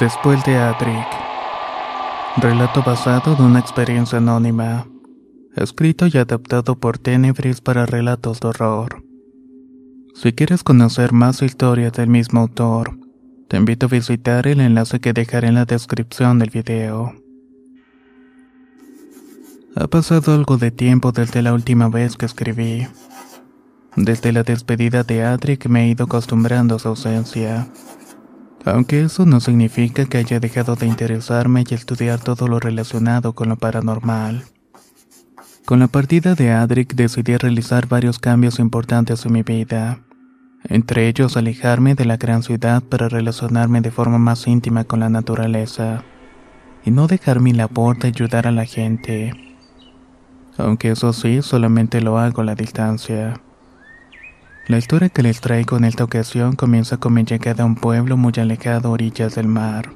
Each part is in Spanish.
Después de Adric. Relato basado en una experiencia anónima. Escrito y adaptado por Tenebris para relatos de horror. Si quieres conocer más historias del mismo autor, te invito a visitar el enlace que dejaré en la descripción del video. Ha pasado algo de tiempo desde la última vez que escribí. Desde la despedida de Adric me he ido acostumbrando a su ausencia aunque eso no significa que haya dejado de interesarme y estudiar todo lo relacionado con lo paranormal. Con la partida de Adric decidí realizar varios cambios importantes en mi vida, entre ellos alejarme de la gran ciudad para relacionarme de forma más íntima con la naturaleza, y no dejar mi labor de ayudar a la gente, aunque eso sí, solamente lo hago a la distancia. La historia que les traigo en esta ocasión comienza con mi llegada a un pueblo muy alejado a orillas del mar.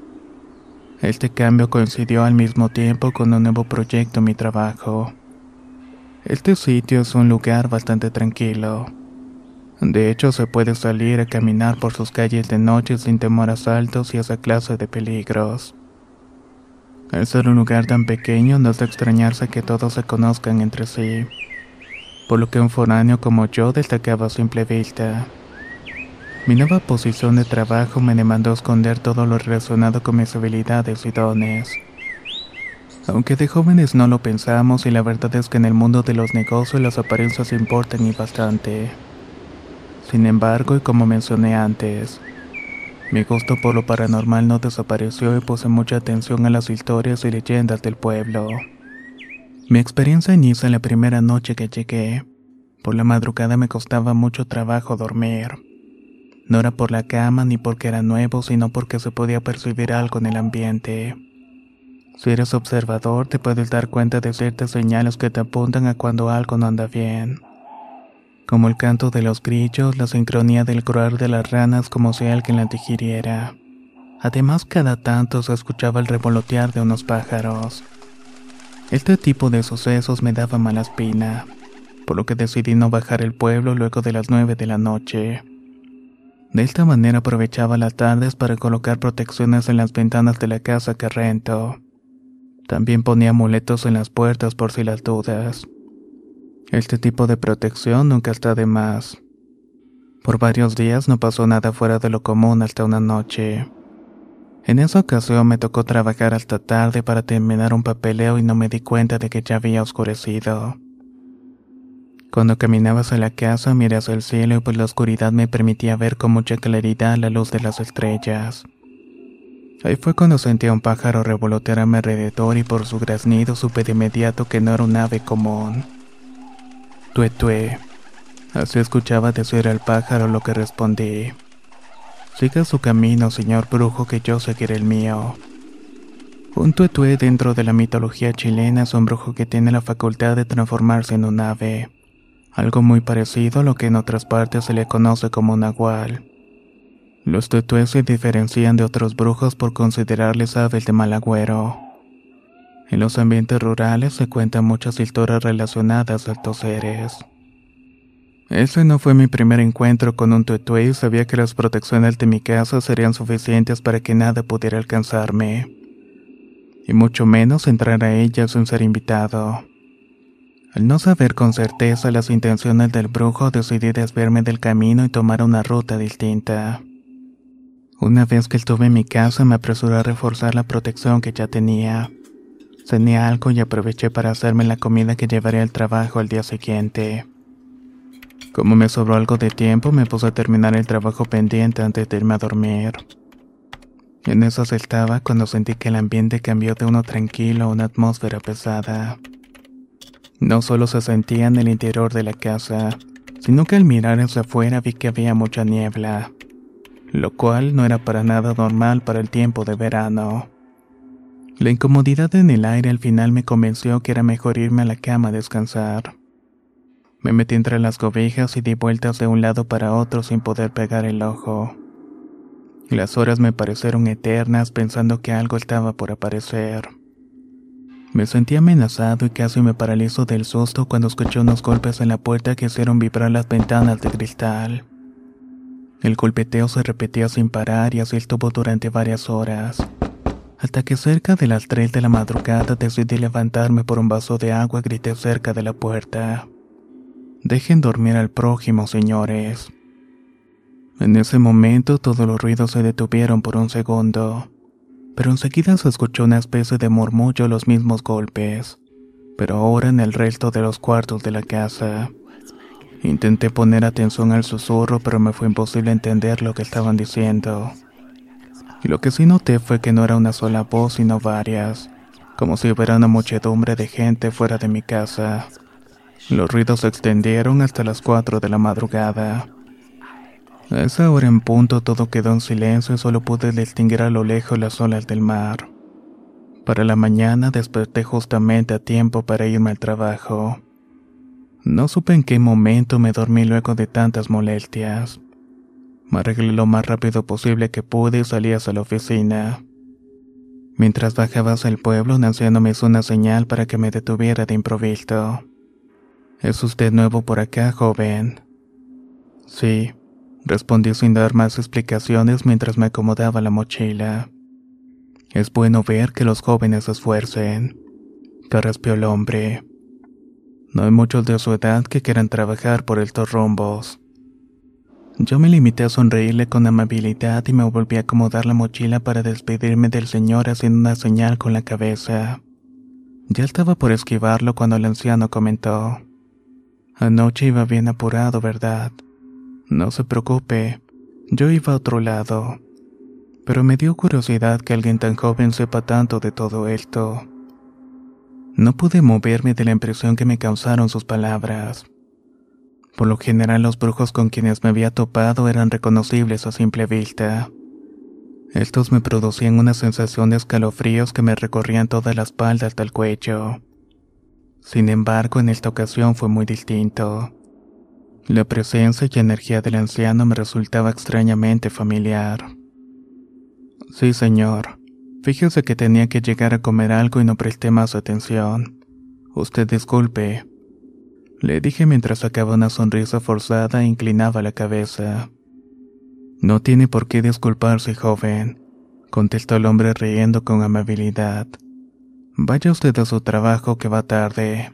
Este cambio coincidió al mismo tiempo con un nuevo proyecto en mi trabajo. Este sitio es un lugar bastante tranquilo. De hecho, se puede salir a caminar por sus calles de noche sin temor a asaltos y esa clase de peligros. Al ser un lugar tan pequeño, no es de extrañarse que todos se conozcan entre sí por lo que un foráneo como yo destacaba a simple vista. Mi nueva posición de trabajo me demandó esconder todo lo relacionado con mis habilidades y dones. Aunque de jóvenes no lo pensamos y la verdad es que en el mundo de los negocios las apariencias importan y bastante. Sin embargo, y como mencioné antes, mi gusto por lo paranormal no desapareció y puse mucha atención a las historias y leyendas del pueblo. Mi experiencia inicia la primera noche que llegué. Por la madrugada me costaba mucho trabajo dormir. No era por la cama ni porque era nuevo, sino porque se podía percibir algo en el ambiente. Si eres observador, te puedes dar cuenta de ciertas señales que te apuntan a cuando algo no anda bien. Como el canto de los grillos, la sincronía del croar de las ranas como si alguien la digiriera. Además, cada tanto se escuchaba el revolotear de unos pájaros. Este tipo de sucesos me daba mala espina, por lo que decidí no bajar el pueblo luego de las nueve de la noche. De esta manera aprovechaba las tardes para colocar protecciones en las ventanas de la casa que rento. También ponía amuletos en las puertas por si las dudas. Este tipo de protección nunca está de más. Por varios días no pasó nada fuera de lo común hasta una noche. En esa ocasión me tocó trabajar hasta tarde para terminar un papeleo y no me di cuenta de que ya había oscurecido. Cuando caminaba hacia la casa miré hacia el cielo y pues la oscuridad me permitía ver con mucha claridad la luz de las estrellas. Ahí fue cuando sentí a un pájaro revolotear a mi alrededor y por su graznido supe de inmediato que no era un ave común. Tué Así escuchaba decir al pájaro lo que respondí. Siga su camino, señor brujo, que yo seguiré el mío. Un tuetué dentro de la mitología chilena es un brujo que tiene la facultad de transformarse en un ave, algo muy parecido a lo que en otras partes se le conoce como un nahual. Los tuetués se diferencian de otros brujos por considerarles aves de mal agüero. En los ambientes rurales se cuentan muchas historias relacionadas a estos seres. Ese no fue mi primer encuentro con un tutué y sabía que las protecciones de mi casa serían suficientes para que nada pudiera alcanzarme. Y mucho menos entrar a ella sin ser invitado. Al no saber con certeza las intenciones del brujo, decidí desverme del camino y tomar una ruta distinta. Una vez que estuve en mi casa, me apresuré a reforzar la protección que ya tenía. Cené algo y aproveché para hacerme la comida que llevaría al trabajo al día siguiente. Como me sobró algo de tiempo, me puse a terminar el trabajo pendiente antes de irme a dormir. En eso estaba cuando sentí que el ambiente cambió de uno tranquilo a una atmósfera pesada. No solo se sentía en el interior de la casa, sino que al mirar hacia afuera vi que había mucha niebla, lo cual no era para nada normal para el tiempo de verano. La incomodidad en el aire al final me convenció que era mejor irme a la cama a descansar. Me metí entre las cobijas y di vueltas de un lado para otro sin poder pegar el ojo. Las horas me parecieron eternas pensando que algo estaba por aparecer. Me sentí amenazado y casi me paralizó del susto cuando escuché unos golpes en la puerta que hicieron vibrar las ventanas de cristal. El golpeteo se repetía sin parar y así estuvo durante varias horas, hasta que cerca de las 3 de la madrugada decidí levantarme por un vaso de agua grité cerca de la puerta. Dejen dormir al prójimo, señores. En ese momento todos los ruidos se detuvieron por un segundo pero enseguida se escuchó una especie de murmullo los mismos golpes, pero ahora en el resto de los cuartos de la casa. Intenté poner atención al susurro, pero me fue imposible entender lo que estaban diciendo. Y lo que sí noté fue que no era una sola voz, sino varias, como si hubiera una muchedumbre de gente fuera de mi casa. Los ruidos se extendieron hasta las 4 de la madrugada. A esa hora en punto todo quedó en silencio y solo pude distinguir a lo lejos las olas del mar. Para la mañana desperté justamente a tiempo para irme al trabajo. No supe en qué momento me dormí luego de tantas molestias. Me arreglé lo más rápido posible que pude y salí hacia la oficina. Mientras bajaba hacia el pueblo, un anciano me hizo una señal para que me detuviera de improviso. ¿Es usted nuevo por acá, joven? Sí, Respondí sin dar más explicaciones mientras me acomodaba la mochila. Es bueno ver que los jóvenes se esfuercen. Carraspeó el hombre. No hay muchos de su edad que quieran trabajar por estos rumbos. Yo me limité a sonreírle con amabilidad y me volví a acomodar la mochila para despedirme del señor haciendo una señal con la cabeza. Ya estaba por esquivarlo cuando el anciano comentó. Anoche iba bien apurado, ¿verdad? No se preocupe, yo iba a otro lado. Pero me dio curiosidad que alguien tan joven sepa tanto de todo esto. No pude moverme de la impresión que me causaron sus palabras. Por lo general los brujos con quienes me había topado eran reconocibles a simple vista. Estos me producían una sensación de escalofríos que me recorrían toda la espalda hasta el cuello. Sin embargo, en esta ocasión fue muy distinto. La presencia y energía del anciano me resultaba extrañamente familiar. Sí, señor. Fíjese que tenía que llegar a comer algo y no presté más atención. Usted disculpe. Le dije mientras sacaba una sonrisa forzada e inclinaba la cabeza. No tiene por qué disculparse, joven, contestó el hombre riendo con amabilidad. Vaya usted a su trabajo que va tarde.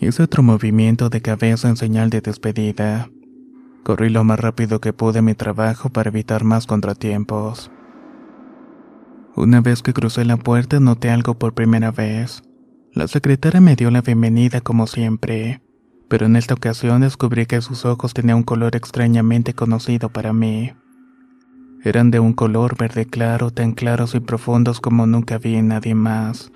Hice otro movimiento de cabeza en señal de despedida. Corrí lo más rápido que pude a mi trabajo para evitar más contratiempos. Una vez que crucé la puerta noté algo por primera vez. La secretaria me dio la bienvenida como siempre, pero en esta ocasión descubrí que sus ojos tenían un color extrañamente conocido para mí. Eran de un color verde claro, tan claros y profundos como nunca vi en nadie más.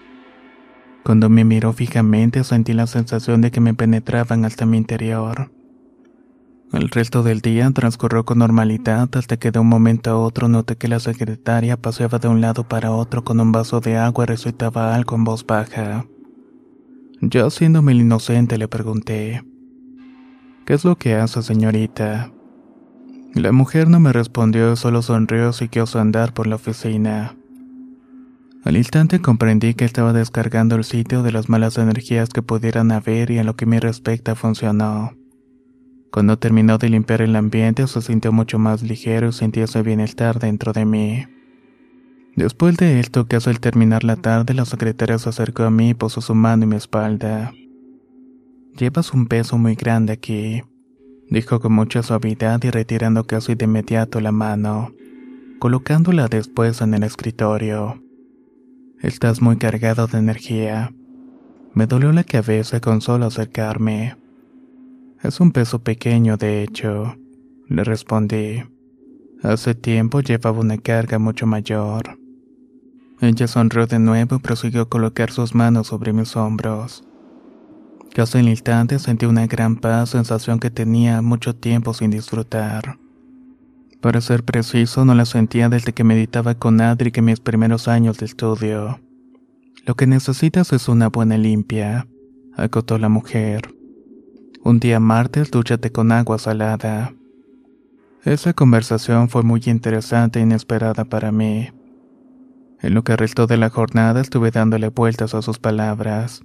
Cuando me miró fijamente sentí la sensación de que me penetraban hasta mi interior. El resto del día transcurrió con normalidad hasta que de un momento a otro noté que la secretaria paseaba de un lado para otro con un vaso de agua y recitaba algo en voz baja. Yo, haciéndome el inocente, le pregunté, ¿Qué es lo que hace, señorita? La mujer no me respondió, solo sonrió y su andar por la oficina. Al instante comprendí que estaba descargando el sitio de las malas energías que pudieran haber y en lo que me respecta funcionó. Cuando terminó de limpiar el ambiente se sintió mucho más ligero y sentí ese bienestar dentro de mí. Después de esto, casi al terminar la tarde, la secretaria se acercó a mí y posó su mano en mi espalda. Llevas un peso muy grande aquí, dijo con mucha suavidad y retirando casi de inmediato la mano, colocándola después en el escritorio. Estás muy cargado de energía. Me dolió la cabeza con solo acercarme. Es un peso pequeño, de hecho, le respondí. Hace tiempo llevaba una carga mucho mayor. Ella sonrió de nuevo y prosiguió a colocar sus manos sobre mis hombros. Casi el instante sentí una gran paz, sensación que tenía mucho tiempo sin disfrutar. Para ser preciso, no la sentía desde que meditaba con Adri en mis primeros años de estudio. Lo que necesitas es una buena limpia, acotó la mujer. Un día martes, dúchate con agua salada. Esa conversación fue muy interesante e inesperada para mí. En lo que restó de la jornada estuve dándole vueltas a sus palabras.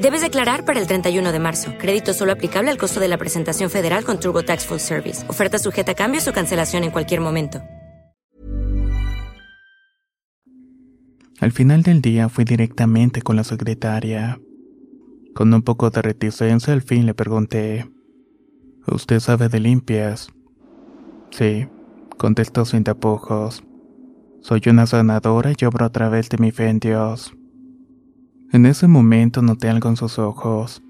Debes declarar para el 31 de marzo. Crédito solo aplicable al costo de la presentación federal con TurboTax Full Service. Oferta sujeta a cambios o cancelación en cualquier momento. Al final del día fui directamente con la secretaria. Con un poco de reticencia al fin le pregunté, ¿Usted sabe de limpias? Sí, contestó sin tapujos. Soy una sanadora y obro a través de mi fe en Dios. En ese momento noté algo en sus ojos.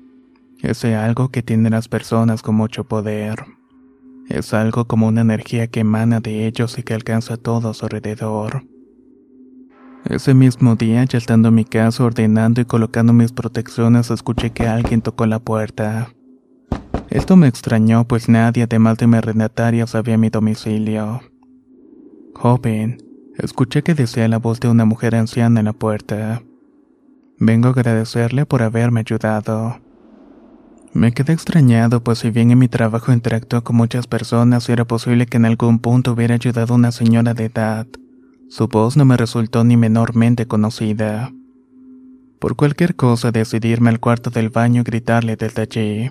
Ese algo que tienen las personas con mucho poder. Es algo como una energía que emana de ellos y que alcanza a todo a su alrededor. Ese mismo día, ya estando en mi casa ordenando y colocando mis protecciones, escuché que alguien tocó la puerta. Esto me extrañó, pues nadie, además de mi arrendataria, sabía mi domicilio. Joven, escuché que decía la voz de una mujer anciana en la puerta. Vengo a agradecerle por haberme ayudado. Me quedé extrañado, pues si bien en mi trabajo interactué con muchas personas, era posible que en algún punto hubiera ayudado a una señora de edad. Su voz no me resultó ni menormente conocida. Por cualquier cosa decidí irme al cuarto del baño y gritarle desde allí.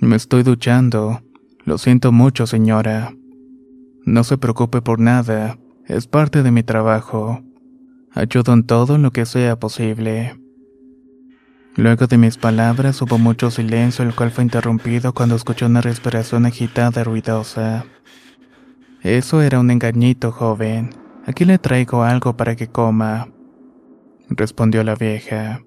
Me estoy duchando. Lo siento mucho, señora. No se preocupe por nada. Es parte de mi trabajo. Ayudo en todo lo que sea posible. Luego de mis palabras hubo mucho silencio, el cual fue interrumpido cuando escuché una respiración agitada y ruidosa. Eso era un engañito, joven. Aquí le traigo algo para que coma, respondió la vieja.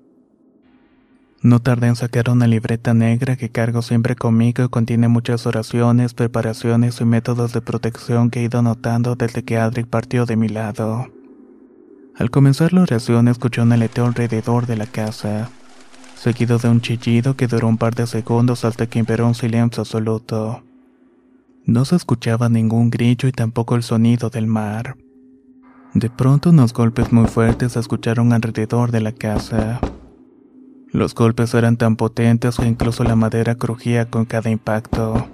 No tardé en sacar una libreta negra que cargo siempre conmigo y contiene muchas oraciones, preparaciones y métodos de protección que he ido notando desde que Adric partió de mi lado. Al comenzar la oración escuché un aleteo alrededor de la casa, seguido de un chillido que duró un par de segundos hasta que imperó un silencio absoluto. No se escuchaba ningún grillo y tampoco el sonido del mar. De pronto unos golpes muy fuertes se escucharon alrededor de la casa. Los golpes eran tan potentes que incluso la madera crujía con cada impacto.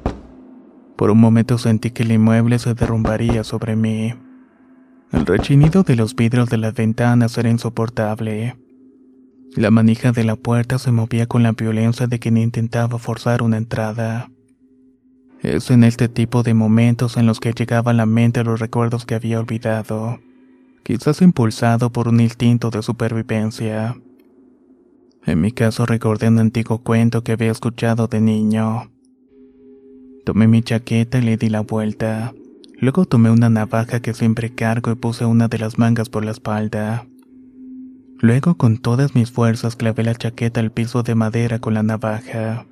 Por un momento sentí que el inmueble se derrumbaría sobre mí. El rechinido de los vidrios de las ventanas era insoportable. La manija de la puerta se movía con la violencia de quien intentaba forzar una entrada. Es en este tipo de momentos en los que llegaba a la mente los recuerdos que había olvidado quizás impulsado por un instinto de supervivencia. En mi caso recordé un antiguo cuento que había escuchado de niño. Tomé mi chaqueta y le di la vuelta. Luego tomé una navaja que siempre cargo y puse una de las mangas por la espalda. Luego con todas mis fuerzas clavé la chaqueta al piso de madera con la navaja.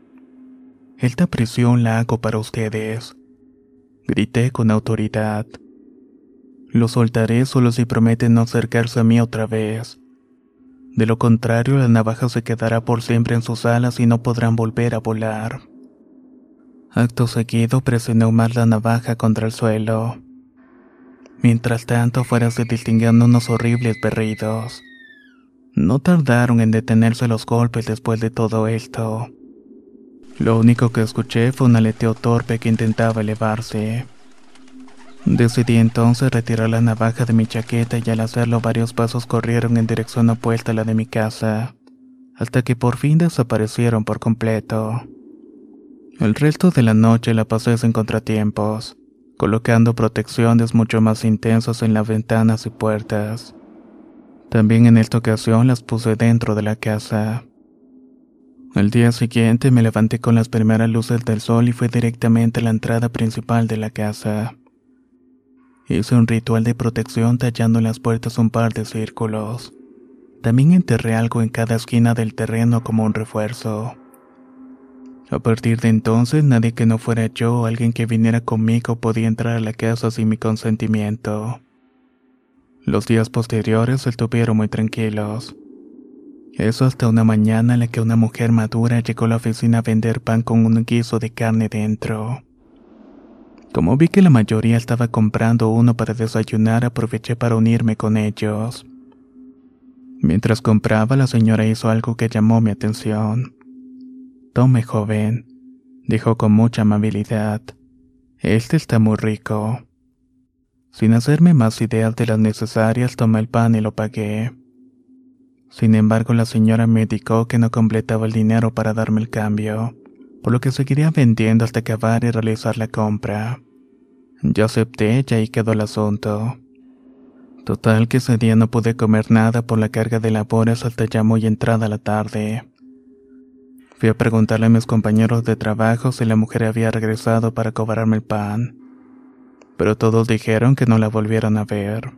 Esta prisión la hago para ustedes. Grité con autoridad. Lo soltaré solo si prometen no acercarse a mí otra vez. De lo contrario, la navaja se quedará por siempre en sus alas y no podrán volver a volar. Acto seguido presioné más la navaja contra el suelo. Mientras tanto, fuera se unos horribles berridos. No tardaron en detenerse los golpes después de todo esto. Lo único que escuché fue un aleteo torpe que intentaba elevarse. Decidí entonces retirar la navaja de mi chaqueta y al hacerlo varios pasos corrieron en dirección opuesta a la de mi casa, hasta que por fin desaparecieron por completo. El resto de la noche la pasé sin contratiempos, colocando protecciones mucho más intensas en las ventanas y puertas. También en esta ocasión las puse dentro de la casa. Al día siguiente me levanté con las primeras luces del sol y fui directamente a la entrada principal de la casa. Hice un ritual de protección tallando en las puertas un par de círculos. También enterré algo en cada esquina del terreno como un refuerzo. A partir de entonces, nadie que no fuera yo o alguien que viniera conmigo podía entrar a la casa sin mi consentimiento. Los días posteriores estuvieron muy tranquilos. Eso hasta una mañana en la que una mujer madura llegó a la oficina a vender pan con un guiso de carne dentro. Como vi que la mayoría estaba comprando uno para desayunar, aproveché para unirme con ellos. Mientras compraba, la señora hizo algo que llamó mi atención. Tome, joven, dijo con mucha amabilidad. Este está muy rico. Sin hacerme más ideas de las necesarias, tomé el pan y lo pagué. Sin embargo, la señora me indicó que no completaba el dinero para darme el cambio por lo que seguiría vendiendo hasta acabar y realizar la compra. Yo acepté y ahí quedó el asunto. Total que ese día no pude comer nada por la carga de labores hasta ya muy entrada la tarde. Fui a preguntarle a mis compañeros de trabajo si la mujer había regresado para cobrarme el pan, pero todos dijeron que no la volvieron a ver.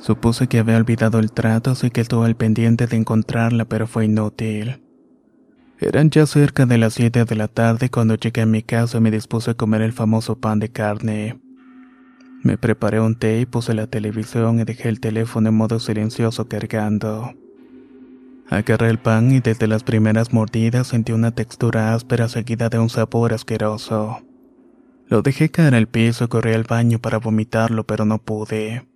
Supuse que había olvidado el trato, así que estuve al pendiente de encontrarla, pero fue inútil. Eran ya cerca de las 7 de la tarde cuando llegué a mi casa y me dispuse a comer el famoso pan de carne. Me preparé un té y puse la televisión y dejé el teléfono en modo silencioso cargando. Agarré el pan y desde las primeras mordidas sentí una textura áspera seguida de un sabor asqueroso. Lo dejé caer al piso y corrí al baño para vomitarlo, pero no pude.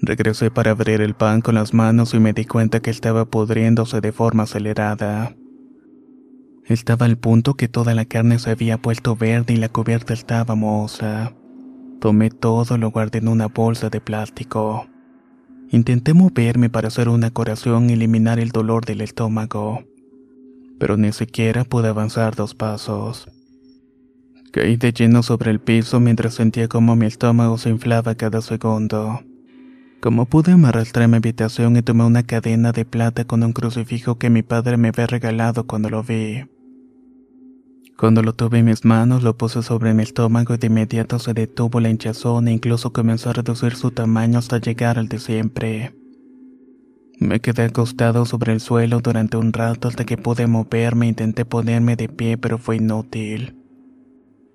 Regresé para abrir el pan con las manos y me di cuenta que estaba pudriéndose de forma acelerada. Estaba al punto que toda la carne se había puesto verde y la cubierta estaba mohosa. Tomé todo, lo guardé en una bolsa de plástico. Intenté moverme para hacer una curación y eliminar el dolor del estómago, pero ni siquiera pude avanzar dos pasos. Caí de lleno sobre el piso mientras sentía como mi estómago se inflaba cada segundo. Como pude me arrastré a mi habitación y tomé una cadena de plata con un crucifijo que mi padre me había regalado cuando lo vi. Cuando lo tuve en mis manos, lo puse sobre mi estómago y de inmediato se detuvo la hinchazón e incluso comenzó a reducir su tamaño hasta llegar al de siempre. Me quedé acostado sobre el suelo durante un rato hasta que pude moverme e intenté ponerme de pie, pero fue inútil.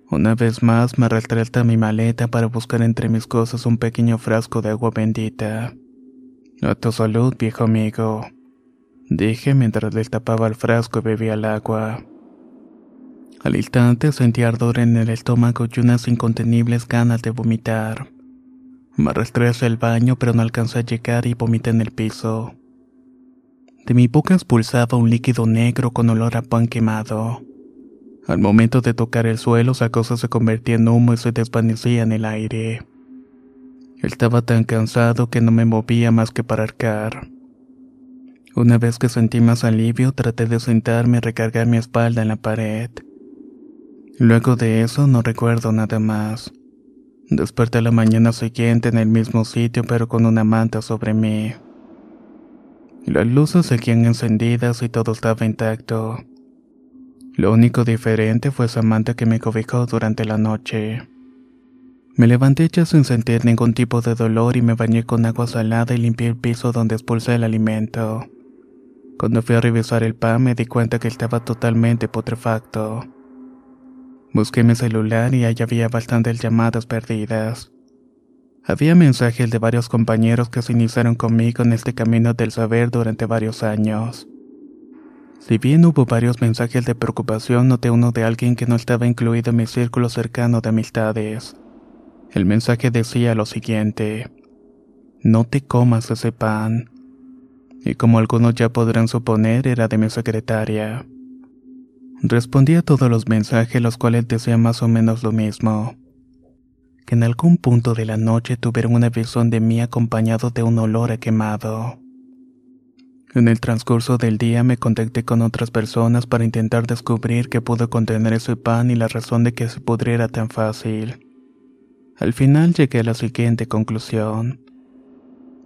Una vez más me arrastré hasta mi maleta para buscar entre mis cosas un pequeño frasco de agua bendita. A tu salud, viejo amigo, dije mientras le tapaba el frasco y bebía el agua. Al instante sentí ardor en el estómago y unas incontenibles ganas de vomitar. Me arrastré hacia el baño, pero no alcancé a llegar y vomité en el piso. De mi boca expulsaba un líquido negro con olor a pan quemado. Al momento de tocar el suelo, esa cosa se convertía en humo y se desvanecía en el aire. Estaba tan cansado que no me movía más que para arcar. Una vez que sentí más alivio, traté de sentarme y recargar mi espalda en la pared. Luego de eso no recuerdo nada más. Desperté la mañana siguiente en el mismo sitio pero con una manta sobre mí. Las luces seguían encendidas y todo estaba intacto. Lo único diferente fue esa manta que me cobijó durante la noche. Me levanté ya sin sentir ningún tipo de dolor y me bañé con agua salada y limpié el piso donde expulsé el alimento. Cuando fui a revisar el pan me di cuenta que estaba totalmente putrefacto. Busqué mi celular y allá había bastantes llamadas perdidas. Había mensajes de varios compañeros que se iniciaron conmigo en este camino del saber durante varios años. Si bien hubo varios mensajes de preocupación, noté uno de alguien que no estaba incluido en mi círculo cercano de amistades. El mensaje decía lo siguiente, no te comas ese pan. Y como algunos ya podrán suponer, era de mi secretaria. Respondí a todos los mensajes los cuales decían más o menos lo mismo. Que en algún punto de la noche tuvieron una visión de mí acompañado de un olor a quemado. En el transcurso del día me contacté con otras personas para intentar descubrir qué pudo contener ese pan y la razón de que se pudriera tan fácil. Al final llegué a la siguiente conclusión.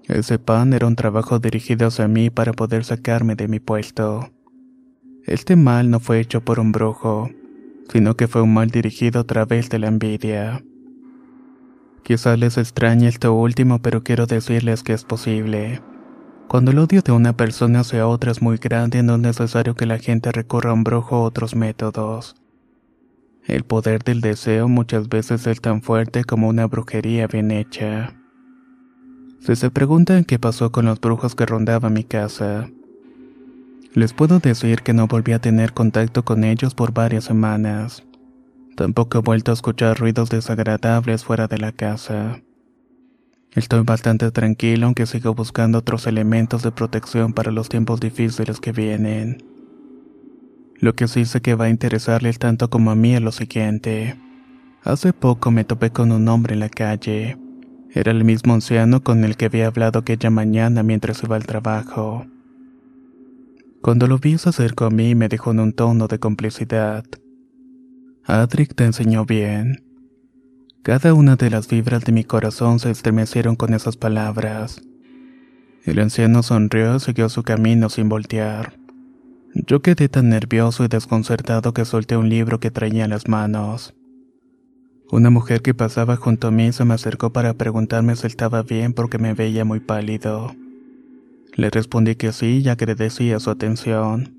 Ese pan era un trabajo dirigido hacia mí para poder sacarme de mi puesto. Este mal no fue hecho por un brujo, sino que fue un mal dirigido a través de la envidia. Quizás les extrañe esto último, pero quiero decirles que es posible. Cuando el odio de una persona hacia otra es muy grande, no es necesario que la gente recurra a un brujo otros métodos. El poder del deseo muchas veces es tan fuerte como una brujería bien hecha. Si se preguntan qué pasó con los brujos que rondaban mi casa, les puedo decir que no volví a tener contacto con ellos por varias semanas. Tampoco he vuelto a escuchar ruidos desagradables fuera de la casa. Estoy bastante tranquilo aunque sigo buscando otros elementos de protección para los tiempos difíciles que vienen. Lo que sí sé que va a interesarles tanto como a mí es lo siguiente. Hace poco me topé con un hombre en la calle. Era el mismo anciano con el que había hablado aquella mañana mientras iba al trabajo. Cuando lo vi se acercó a mí y me dijo en un tono de complicidad. Adric te enseñó bien. Cada una de las fibras de mi corazón se estremecieron con esas palabras. El anciano sonrió y siguió su camino sin voltear. Yo quedé tan nervioso y desconcertado que solté un libro que traía en las manos. Una mujer que pasaba junto a mí se me acercó para preguntarme si estaba bien porque me veía muy pálido. Le respondí que sí y agradecía su atención.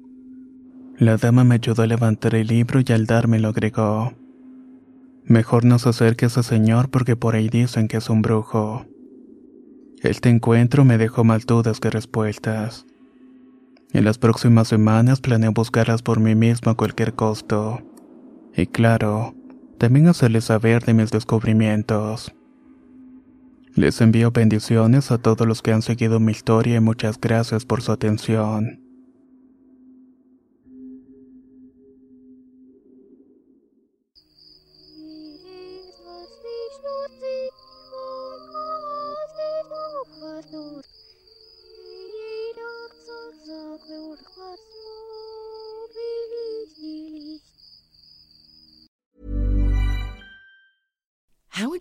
La dama me ayudó a levantar el libro y al darme lo agregó. Mejor no se acerque a ese señor porque por ahí dicen que es un brujo. Este encuentro me dejó más dudas que respuestas. En las próximas semanas planeo buscarlas por mí mismo a cualquier costo. Y claro, también hacerles saber de mis descubrimientos. Les envío bendiciones a todos los que han seguido mi historia y muchas gracias por su atención.